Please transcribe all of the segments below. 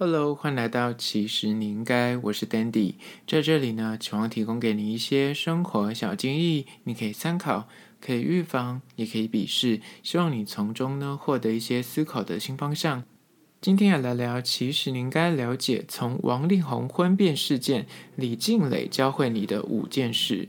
Hello，欢迎来到其实你应该，我是 Dandy，在这里呢，希望提供给你一些生活小建议，你可以参考，可以预防，也可以鄙视，希望你从中呢获得一些思考的新方向。今天要来聊，其实你应该了解，从王力宏婚变事件，李静蕾教会你的五件事。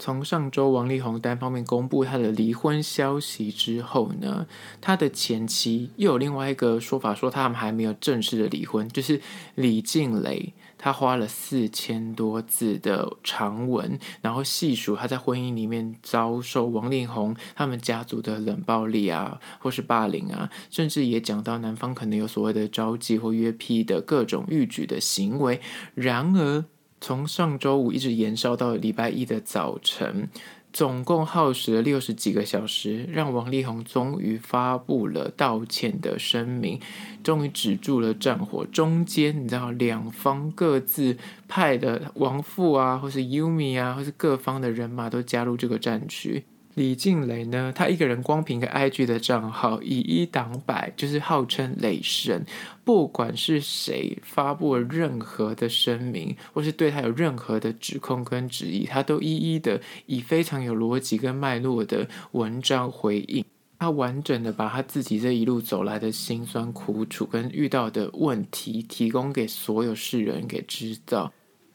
从上周王力宏单方面公布他的离婚消息之后呢，他的前妻又有另外一个说法，说他们还没有正式的离婚。就是李静蕾，他花了四千多字的长文，然后细数他在婚姻里面遭受王力宏他们家族的冷暴力啊，或是霸凌啊，甚至也讲到男方可能有所谓的招妓或约劈的各种欲举的行为。然而，从上周五一直延烧到礼拜一的早晨，总共耗时了六十几个小时，让王力宏终于发布了道歉的声明，终于止住了战火。中间你知道，两方各自派的王父啊，或是 Yumi 啊，或是各方的人马都加入这个战区。李静蕾呢，她一个人光凭个 IG 的账号以一挡百，就是号称雷神。不管是谁发布了任何的声明，或是对他有任何的指控跟质疑，他都一一的以非常有逻辑跟脉络的文章回应。他完整的把他自己这一路走来的辛酸苦楚跟遇到的问题，提供给所有世人给知道。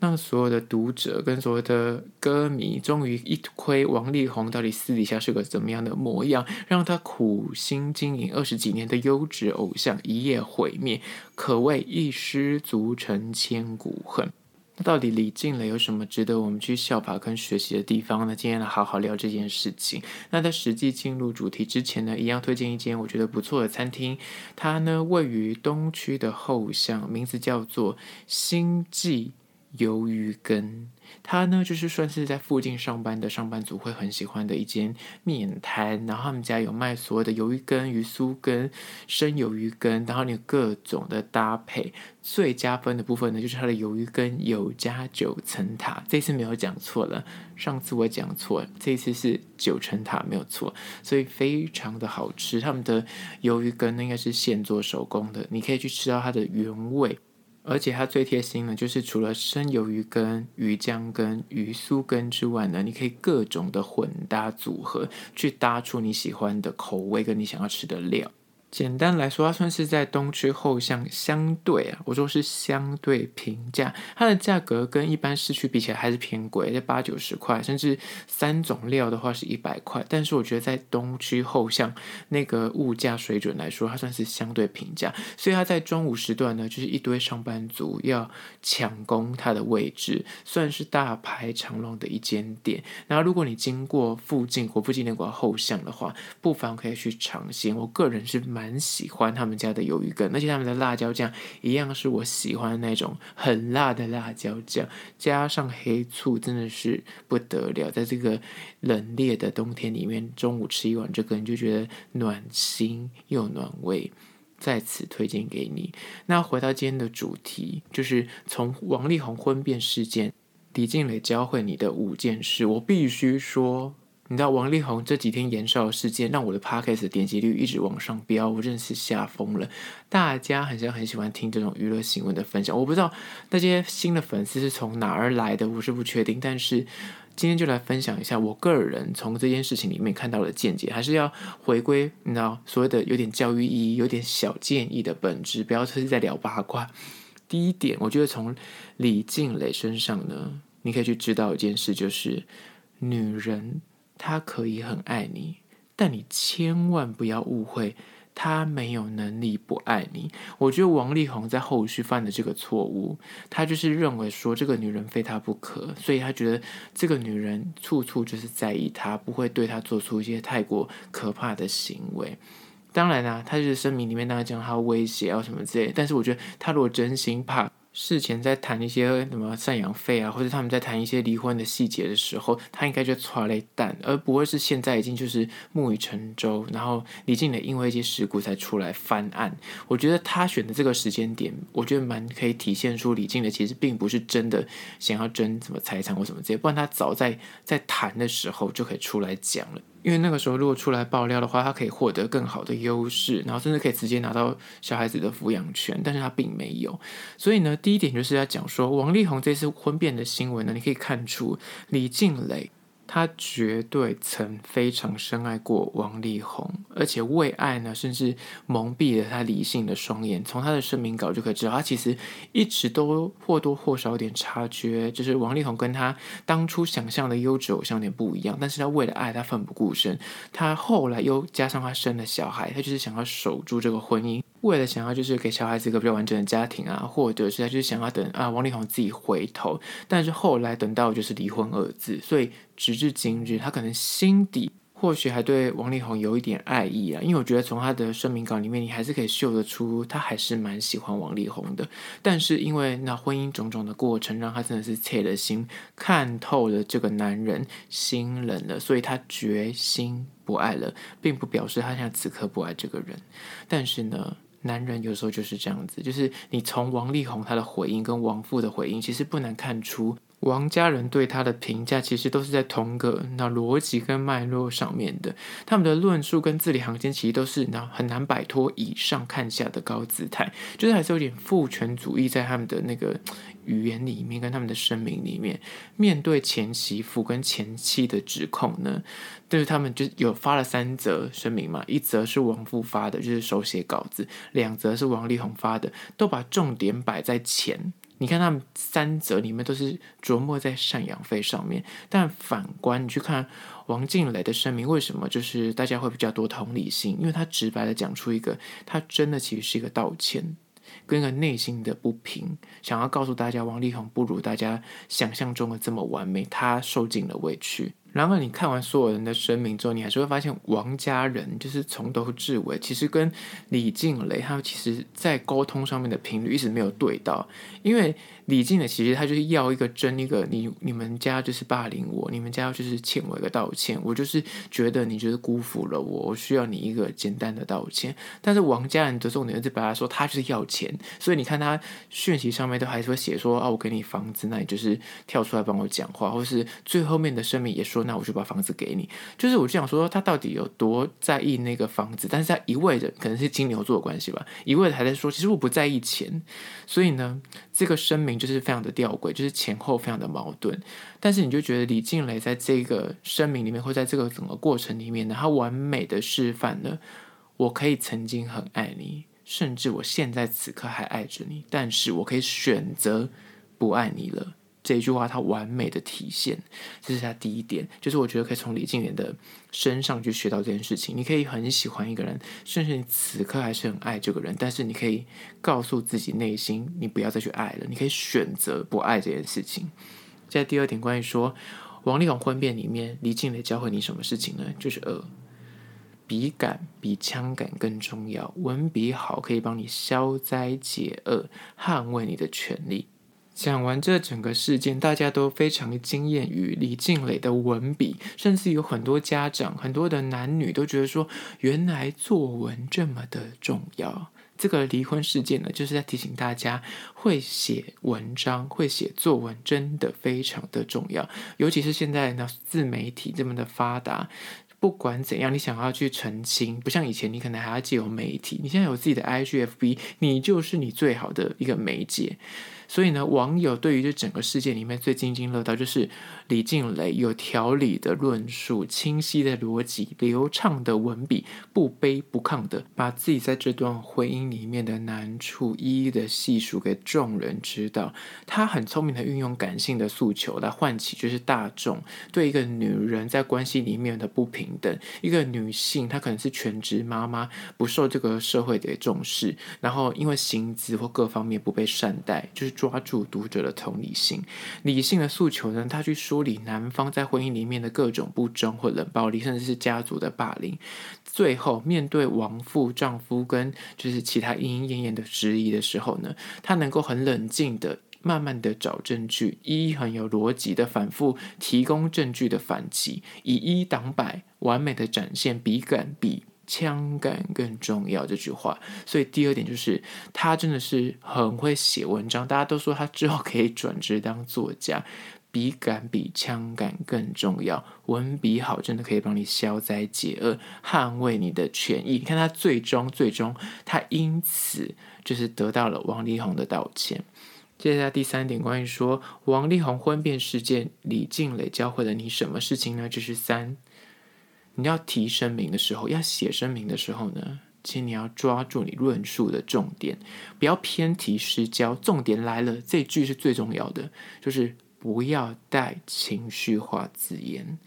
让所有的读者跟所有的歌迷终于一窥王力宏到底私底下是个怎么样的模样，让他苦心经营二十几年的优质偶像一夜毁灭，可谓一失足成千古恨。那到底李静蕾有什么值得我们去效法跟学习的地方呢？今天来好好聊这件事情。那在实际进入主题之前呢，一样推荐一间我觉得不错的餐厅，它呢位于东区的后巷，名字叫做星际。鱿鱼羹，它呢就是算是在附近上班的上班族会很喜欢的一间面摊，然后他们家有卖所有的鱿鱼羹、鱼酥羹、生鱿鱼羹，然后你有各种的搭配。最加分的部分呢，就是它的鱿鱼羹有加九层塔，这次没有讲错了，上次我讲错了，这次是九层塔没有错，所以非常的好吃。他们的鱿鱼羹呢应该是现做手工的，你可以去吃到它的原味。而且它最贴心的，就是除了生鱿鱼羹、鱼浆羹、鱼酥羹之外呢，你可以各种的混搭组合，去搭出你喜欢的口味跟你想要吃的料。简单来说，它算是在东区后巷，相对啊，我说是相对平价，它的价格跟一般市区比起来还是偏贵，在八九十块，甚至三种料的话是一百块。但是我觉得在东区后巷那个物价水准来说，它算是相对平价，所以它在中午时段呢，就是一堆上班族要抢攻它的位置，算是大排长龙的一间店。然后如果你经过附近国父纪念馆后巷的话，不妨可以去尝鲜。我个人是蛮。很喜欢他们家的鱿鱼羹，而且他们的辣椒酱一样是我喜欢的那种很辣的辣椒酱，加上黑醋，真的是不得了。在这个冷冽的冬天里面，中午吃一碗这个，你就觉得暖心又暖胃，在此推荐给你。那回到今天的主题，就是从王力宏婚变事件，李静蕾教会你的五件事，我必须说。你知道王力宏这几天延烧事件，让我的 podcast 点击率一直往上飙，我真的是吓疯了。大家好像很喜欢听这种娱乐新闻的分享，我不知道那些新的粉丝是从哪儿来的，我是不确定。但是今天就来分享一下我个人从这件事情里面看到的见解，还是要回归你知道所谓的有点教育意义、有点小建议的本质，不要只是在聊八卦。第一点，我觉得从李静蕾身上呢，你可以去知道一件事，就是女人。他可以很爱你，但你千万不要误会，他没有能力不爱你。我觉得王力宏在后续犯的这个错误，他就是认为说这个女人非他不可，所以他觉得这个女人处处就是在意他，不会对他做出一些太过可怕的行为。当然啦、他就是声明里面大家讲他威胁啊什么之类，但是我觉得他如果真心怕。事前在谈一些什么赡养费啊，或者他们在谈一些离婚的细节的时候，他应该就剉咧等，而不会是现在已经就是木已成舟，然后李静蕾因为一些事故才出来翻案。我觉得他选的这个时间点，我觉得蛮可以体现出李静蕾其实并不是真的想要争什么财产或什么这些，不然他早在在谈的时候就可以出来讲了。因为那个时候如果出来爆料的话，他可以获得更好的优势，然后甚至可以直接拿到小孩子的抚养权，但是他并没有。所以呢，第一点就是要讲说王力宏这次婚变的新闻呢，你可以看出李静蕾。他绝对曾非常深爱过王力宏，而且为爱呢，甚至蒙蔽了他理性的双眼。从他的声明稿就可以知道，他其实一直都或多或少有点察觉，就是王力宏跟他当初想象的优质偶像有点不一样。但是他为了爱，他奋不顾身。他后来又加上他生了小孩，他就是想要守住这个婚姻。为了想要就是给小孩子一个比较完整的家庭啊，或者是他就是想要等啊王力宏自己回头，但是后来等到就是离婚二字，所以直至今日，他可能心底或许还对王力宏有一点爱意啊，因为我觉得从他的声明稿里面，你还是可以嗅得出他还是蛮喜欢王力宏的，但是因为那婚姻种种的过程，让他真的是铁了心，看透了这个男人，心冷了，所以他决心不爱了，并不表示他现在此刻不爱这个人，但是呢。男人有时候就是这样子，就是你从王力宏他的回应跟王父的回应，其实不难看出。王家人对他的评价其实都是在同个那逻辑跟脉络上面的，他们的论述跟字里行间其实都是那很难摆脱以上看下的高姿态，就是还是有点父权主义在他们的那个语言里面跟他们的声明里面。面对前媳妇跟前妻的指控呢，就是他们就有发了三则声明嘛，一则是王父发的，就是手写稿子；两则是王力宏发的，都把重点摆在前。你看他们三者里面都是琢磨在赡养费上面，但反观你去看王静磊的声明，为什么就是大家会比较多同理心？因为他直白的讲出一个，他真的其实是一个道歉，跟一个内心的不平，想要告诉大家王力宏不如大家想象中的这么完美，他受尽了委屈。然后你看完所有人的声明之后，你还是会发现王家人就是从头至尾，其实跟李静蕾他们其实在沟通上面的频率一直没有对到，因为。李静的其实他就是要一个争一个你你们家就是霸凌我，你们家就是欠我一个道歉，我就是觉得你就是辜负了我，我需要你一个简单的道歉。但是王家人的重点是把他说他就是要钱，所以你看他讯息上面都还是会写说啊，我给你房子，那你就是跳出来帮我讲话，或是最后面的声明也说，那我就把房子给你。就是我就想说他到底有多在意那个房子，但是他一味的可能是金牛座的关系吧，一味的还在说其实我不在意钱，所以呢这个声明。就是非常的吊诡，就是前后非常的矛盾。但是你就觉得李静蕾在这个声明里面，或在这个整个过程里面呢，他完美的示范了我可以曾经很爱你，甚至我现在此刻还爱着你，但是我可以选择不爱你了。这一句话，它完美的体现，这是他第一点，就是我觉得可以从李静莲的身上去学到这件事情。你可以很喜欢一个人，甚至你此刻还是很爱这个人，但是你可以告诉自己内心，你不要再去爱了，你可以选择不爱这件事情。在第二点，关于说王力宏婚变里面，李静蕾教会你什么事情呢？就是呃，笔杆比枪杆更重要，文笔好可以帮你消灾解厄，捍卫你的权利。讲完这整个事件，大家都非常惊艳于李静蕾的文笔，甚至有很多家长、很多的男女都觉得说，原来作文这么的重要。这个离婚事件呢，就是在提醒大家，会写文章、会写作文真的非常的重要，尤其是现在呢，自媒体这么的发达。不管怎样，你想要去澄清，不像以前，你可能还要借由媒体。你现在有自己的 IGFB，你就是你最好的一个媒介。所以呢，网友对于这整个事件里面最津津乐道，就是李静蕾有条理的论述、清晰的逻辑、流畅的文笔，不卑不亢的把自己在这段婚姻里面的难处一一的细数给众人知道。他很聪明的运用感性的诉求来唤起，就是大众对一个女人在关系里面的不平等。一个女性，她可能是全职妈妈，不受这个社会的重视，然后因为薪资或各方面不被善待，就是。抓住读者的同理心，理性的诉求呢？他去说梳理男方在婚姻里面的各种不忠或冷暴力，甚至是家族的霸凌。最后，面对亡父、丈夫跟就是其他莺莺燕燕的质疑的时候呢，他能够很冷静的、慢慢的找证据，一很有逻辑的反复提供证据的反击，以一挡百，完美的展现笔杆比枪杆更重要这句话，所以第二点就是他真的是很会写文章，大家都说他之后可以转职当作家。笔杆比枪杆更重要，文笔好真的可以帮你消灾解厄，捍卫你的权益。你看他最终最终，他因此就是得到了王力宏的道歉。接下来第三点，关于说王力宏婚变事件，李静蕾教会了你什么事情呢？就是三，你要提声明的时候，要写声明的时候呢，请你要抓住你论述的重点，不要偏题失焦。重点来了，这句是最重要的，就是不要带情绪化字眼。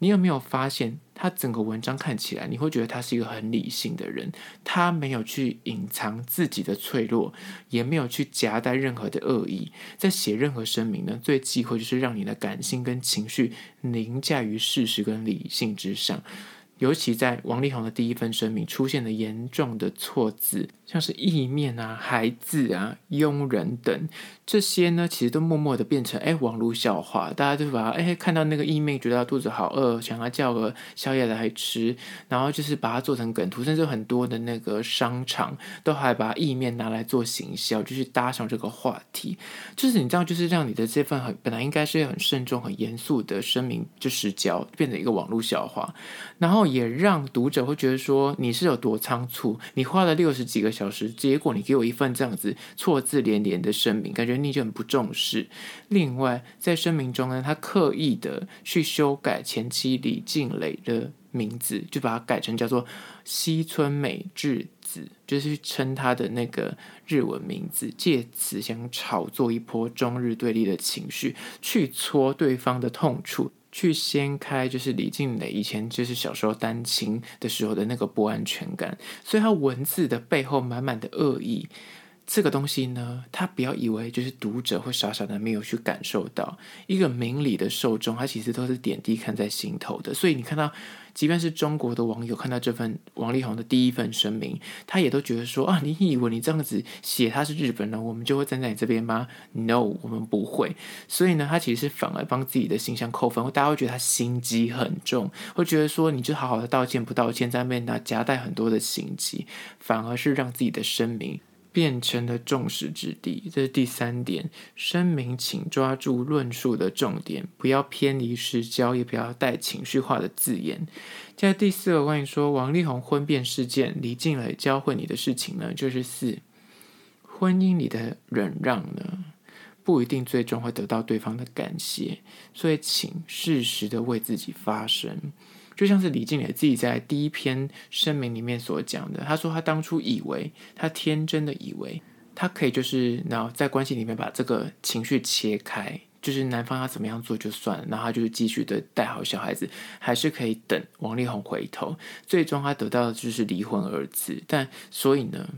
你有没有发现，他整个文章看起来，你会觉得他是一个很理性的人，他没有去隐藏自己的脆弱，也没有去夹带任何的恶意，在写任何声明呢，最忌讳就是让你的感性跟情绪凌驾于事实跟理性之上。尤其在王力宏的第一份声明出现了严重的错字，像是意面啊、孩子啊、佣人等这些呢，其实都默默的变成哎网络笑话。大家就把哎看到那个意面，觉得肚子好饿，想要叫个宵夜来吃，然后就是把它做成梗图，甚至很多的那个商场都还把意面拿来做行销，就是搭上这个话题。就是你知道，就是让你的这份很本来应该是很慎重、很严肃的声明就失焦，变成一个网络笑话，然后。也让读者会觉得说你是有多仓促，你花了六十几个小时，结果你给我一份这样子错字连连的声明，感觉你就很不重视。另外，在声明中呢，他刻意的去修改前妻李静蕾的名字，就把它改成叫做西村美智子，就是称他的那个日文名字，借此想炒作一波中日对立的情绪，去戳对方的痛处。去掀开，就是李静蕾以前就是小时候单亲的时候的那个不安全感，所以他文字的背后满满的恶意。这个东西呢，他不要以为就是读者会傻傻的没有去感受到，一个明理的受众，他其实都是点滴看在心头的。所以你看到，即便是中国的网友看到这份王力宏的第一份声明，他也都觉得说啊，你以为你这样子写他是日本人，我们就会站在你这边吗？No，我们不会。所以呢，他其实是反而帮自己的形象扣分，大家会觉得他心机很重，会觉得说你就好好的道歉不道歉，在那边夹带很多的心机，反而是让自己的声明。变成了众矢之的，这是第三点。声明，请抓住论述的重点，不要偏离失焦，也不要带情绪化的字眼。在第四个关于说王力宏婚变事件，李静蕾教会你的事情呢，就是四，婚姻里的忍让呢，不一定最终会得到对方的感谢，所以请适时的为自己发声。就像是李静蕾自己在第一篇声明里面所讲的，他说他当初以为，他天真的以为，他可以就是然后在关系里面把这个情绪切开，就是男方要怎么样做就算了，然后他就是继续的带好小孩子，还是可以等王力宏回头，最终他得到的就是离婚二字，但所以呢，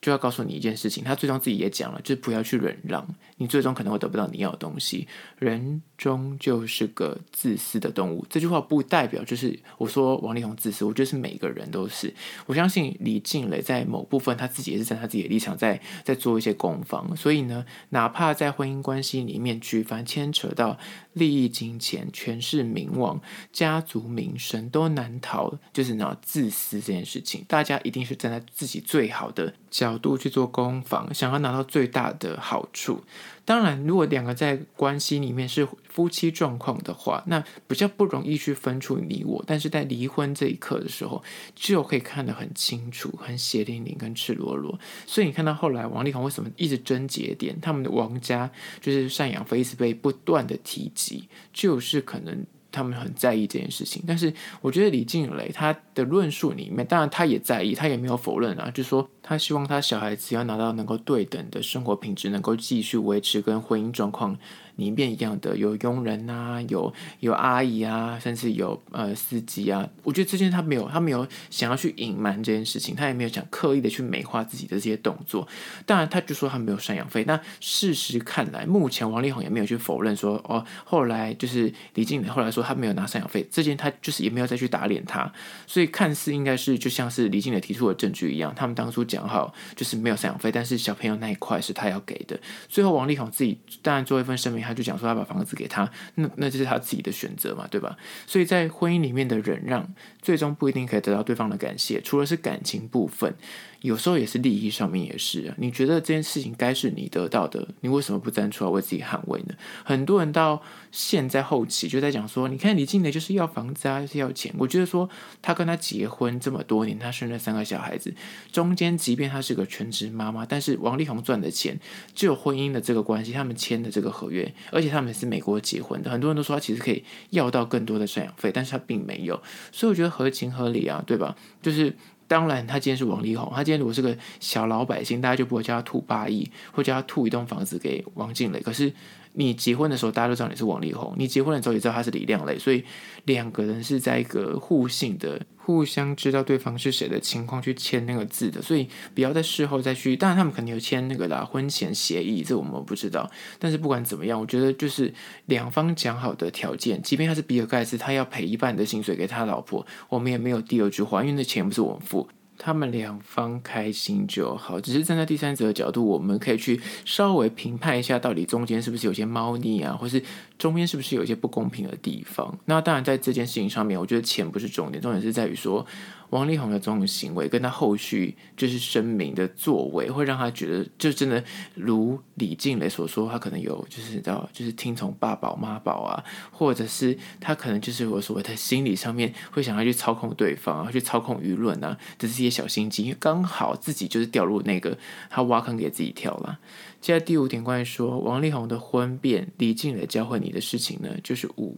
就要告诉你一件事情，他最终自己也讲了，就是不要去忍让，你最终可能会得不到你要的东西。人终究是个自私的动物。这句话不代表就是我说王力宏自私，我觉得是每个人都是。我相信李静蕾在某部分他自己也是在他自己的立场在在做一些攻防。所以呢，哪怕在婚姻关系里面，举凡牵扯到利益、金钱、权势、名望、家族名声，都难逃就是那自私这件事情。大家一定是站在自己最好的角度去做攻防，想要拿到最大的好处。当然，如果两个在关系里面是夫妻状况的话，那比较不容易去分出你我。但是在离婚这一刻的时候，就可以看得很清楚，很血淋淋跟赤裸裸。所以你看到后来王力宏为什么一直争节点，他们的王家就是赡养费一直被不断的提及，就是可能。他们很在意这件事情，但是我觉得李静蕾她的论述里面，当然他也在意，他也没有否认啊，就是说他希望他小孩子要拿到能够对等的生活品质，能够继续维持跟婚姻状况。里面一样的有佣人啊，有有阿姨啊，甚至有呃司机啊。我觉得这件他没有，他没有想要去隐瞒这件事情，他也没有想刻意的去美化自己的这些动作。当然，他就说他没有赡养费。那事实看来，目前王力宏也没有去否认说哦，后来就是李静蕾后来说他没有拿赡养费，这件他就是也没有再去打脸他。所以看似应该是就像是李静蕾提出的证据一样，他们当初讲好就是没有赡养费，但是小朋友那一块是他要给的。最后王力宏自己当然做一份声明。他就讲说他把房子给他，那那就是他自己的选择嘛，对吧？所以在婚姻里面的忍让，最终不一定可以得到对方的感谢。除了是感情部分，有时候也是利益上面也是啊。你觉得这件事情该是你得到的，你为什么不站出来为自己捍卫呢？很多人到现在后期就在讲说，你看李静蕾就是要房子啊，就是要钱。我觉得说他跟他结婚这么多年，他生了三个小孩子，中间即便他是个全职妈妈，但是王力宏赚的钱只有婚姻的这个关系，他们签的这个合约，而且他们是美国结婚的。很多人都说他其实可以要到更多的赡养费，但是他并没有，所以我觉得合情合理啊，对吧？就是。当然，他今天是王力宏。他今天如果是个小老百姓，大家就不会叫他吐八亿，或叫他吐一栋房子给王静蕾。可是你结婚的时候，大家都知道你是王力宏；你结婚的时候也知道他是李靓蕾，所以两个人是在一个互信的。互相知道对方是谁的情况去签那个字的，所以不要在事后再去。当然，他们肯定有签那个啦，婚前协议，这我们不知道。但是不管怎么样，我觉得就是两方讲好的条件，即便他是比尔盖茨，他要赔一半的薪水给他老婆，我们也没有第二句话，因为那钱不是我们付。他们两方开心就好，只是站在第三者的角度，我们可以去稍微评判一下，到底中间是不是有些猫腻啊，或是中间是不是有一些不公平的地方。那当然，在这件事情上面，我觉得钱不是重点，重点是在于说。王力宏的这种行为，跟他后续就是声明的作为，会让他觉得，就真的如李静蕾所说，他可能有就是知道，就是听从爸宝妈宝啊，或者是他可能就是我所谓的心理上面会想要去操控对方啊，去操控舆论啊，这是一些小心机，因为刚好自己就是掉入那个他挖坑给自己跳了。接下第五点，关于说王力宏的婚变，李静蕾教会你你的事情呢，就是五。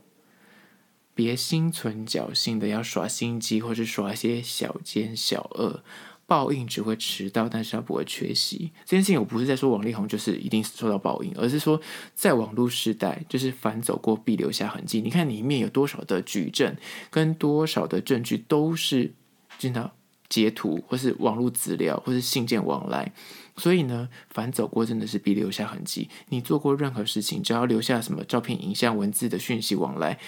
别心存侥幸的要耍心机，或是耍一些小奸小恶，报应只会迟到，但是他不会缺席。这件事情我不是在说王力宏就是一定受到报应，而是说在网络时代，就是凡走过必留下痕迹。你看里面有多少的举证，跟多少的证据都是经常截图，或是网络资料，或是信件往来。所以呢，凡走过真的是必留下痕迹。你做过任何事情，只要留下什么照片、影像、文字的讯息往来。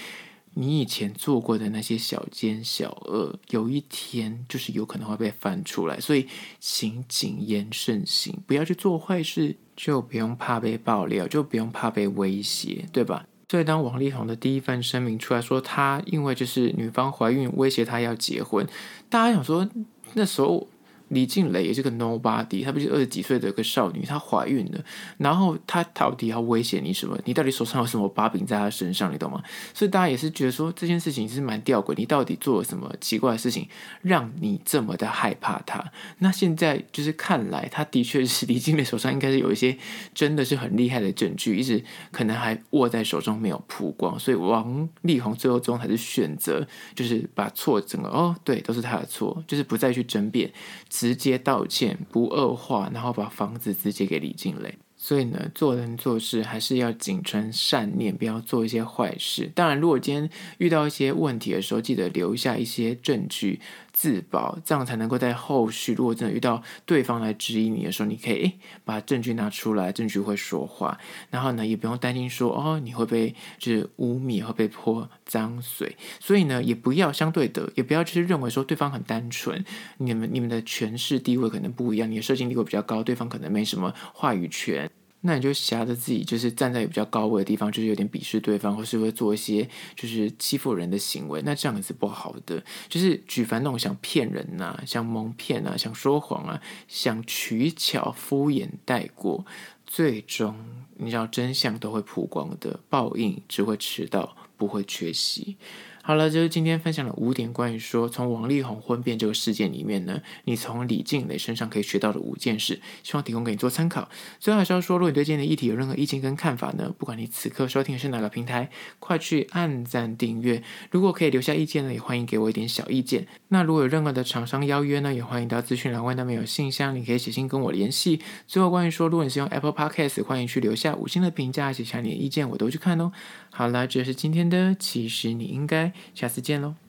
你以前做过的那些小奸小恶，有一天就是有可能会被翻出来，所以请谨言慎行，不要去做坏事，就不用怕被爆料，就不用怕被威胁，对吧？所以当王力宏的第一份声明出来说，他因为就是女方怀孕威胁他要结婚，大家想说那时候。李静蕾也是个 nobody，她不是二十几岁的一个少女，她怀孕了，然后她到底要威胁你什么？你到底手上有什么把柄在她身上？你懂吗？所以大家也是觉得说这件事情是蛮吊诡，你到底做了什么奇怪的事情，让你这么的害怕她？那现在就是看来，她的确是李静蕾手上应该是有一些真的是很厉害的证据，一直可能还握在手中没有曝光，所以王力宏最后终还是选择就是把错整个哦，对，都是他的错，就是不再去争辩。直接道歉，不恶化，然后把房子直接给李静蕾。所以呢，做人做事还是要谨存善念，不要做一些坏事。当然，如果今天遇到一些问题的时候，记得留下一些证据自保，这样才能够在后续，如果真的遇到对方来质疑你的时候，你可以诶把证据拿出来，证据会说话。然后呢，也不用担心说哦，你会被就是污蔑，会被泼脏水。所以呢，也不要相对的，也不要就是认为说对方很单纯，你们你们的权势地位可能不一样，你的社经地位比较高，对方可能没什么话语权。那你就挟着自己，就是站在比较高位的地方，就是有点鄙视对方，或是会做一些就是欺负人的行为，那这样子不好的。就是举凡那种想骗人呐、啊、想蒙骗啊、想说谎啊、想取巧敷衍带过，最终你知道真相都会曝光的，报应只会迟到，不会缺席。好了，就是今天分享了五点关于说从王力宏婚变这个事件里面呢，你从李静蕾身上可以学到的五件事，希望提供给你做参考。最后还是要说，如果你对今天的议题有任何意见跟看法呢，不管你此刻收听的是哪个平台，快去按赞订阅。如果可以留下意见呢，也欢迎给我一点小意见。那如果有任何的厂商邀约呢，也欢迎到资讯栏外那边有信箱，你可以写信跟我联系。最后关于说，如果你是用 Apple Podcast，欢迎去留下五星的评价，写下你的意见，我都去看哦。好了，这是今天的，其实你应该。下次见喽。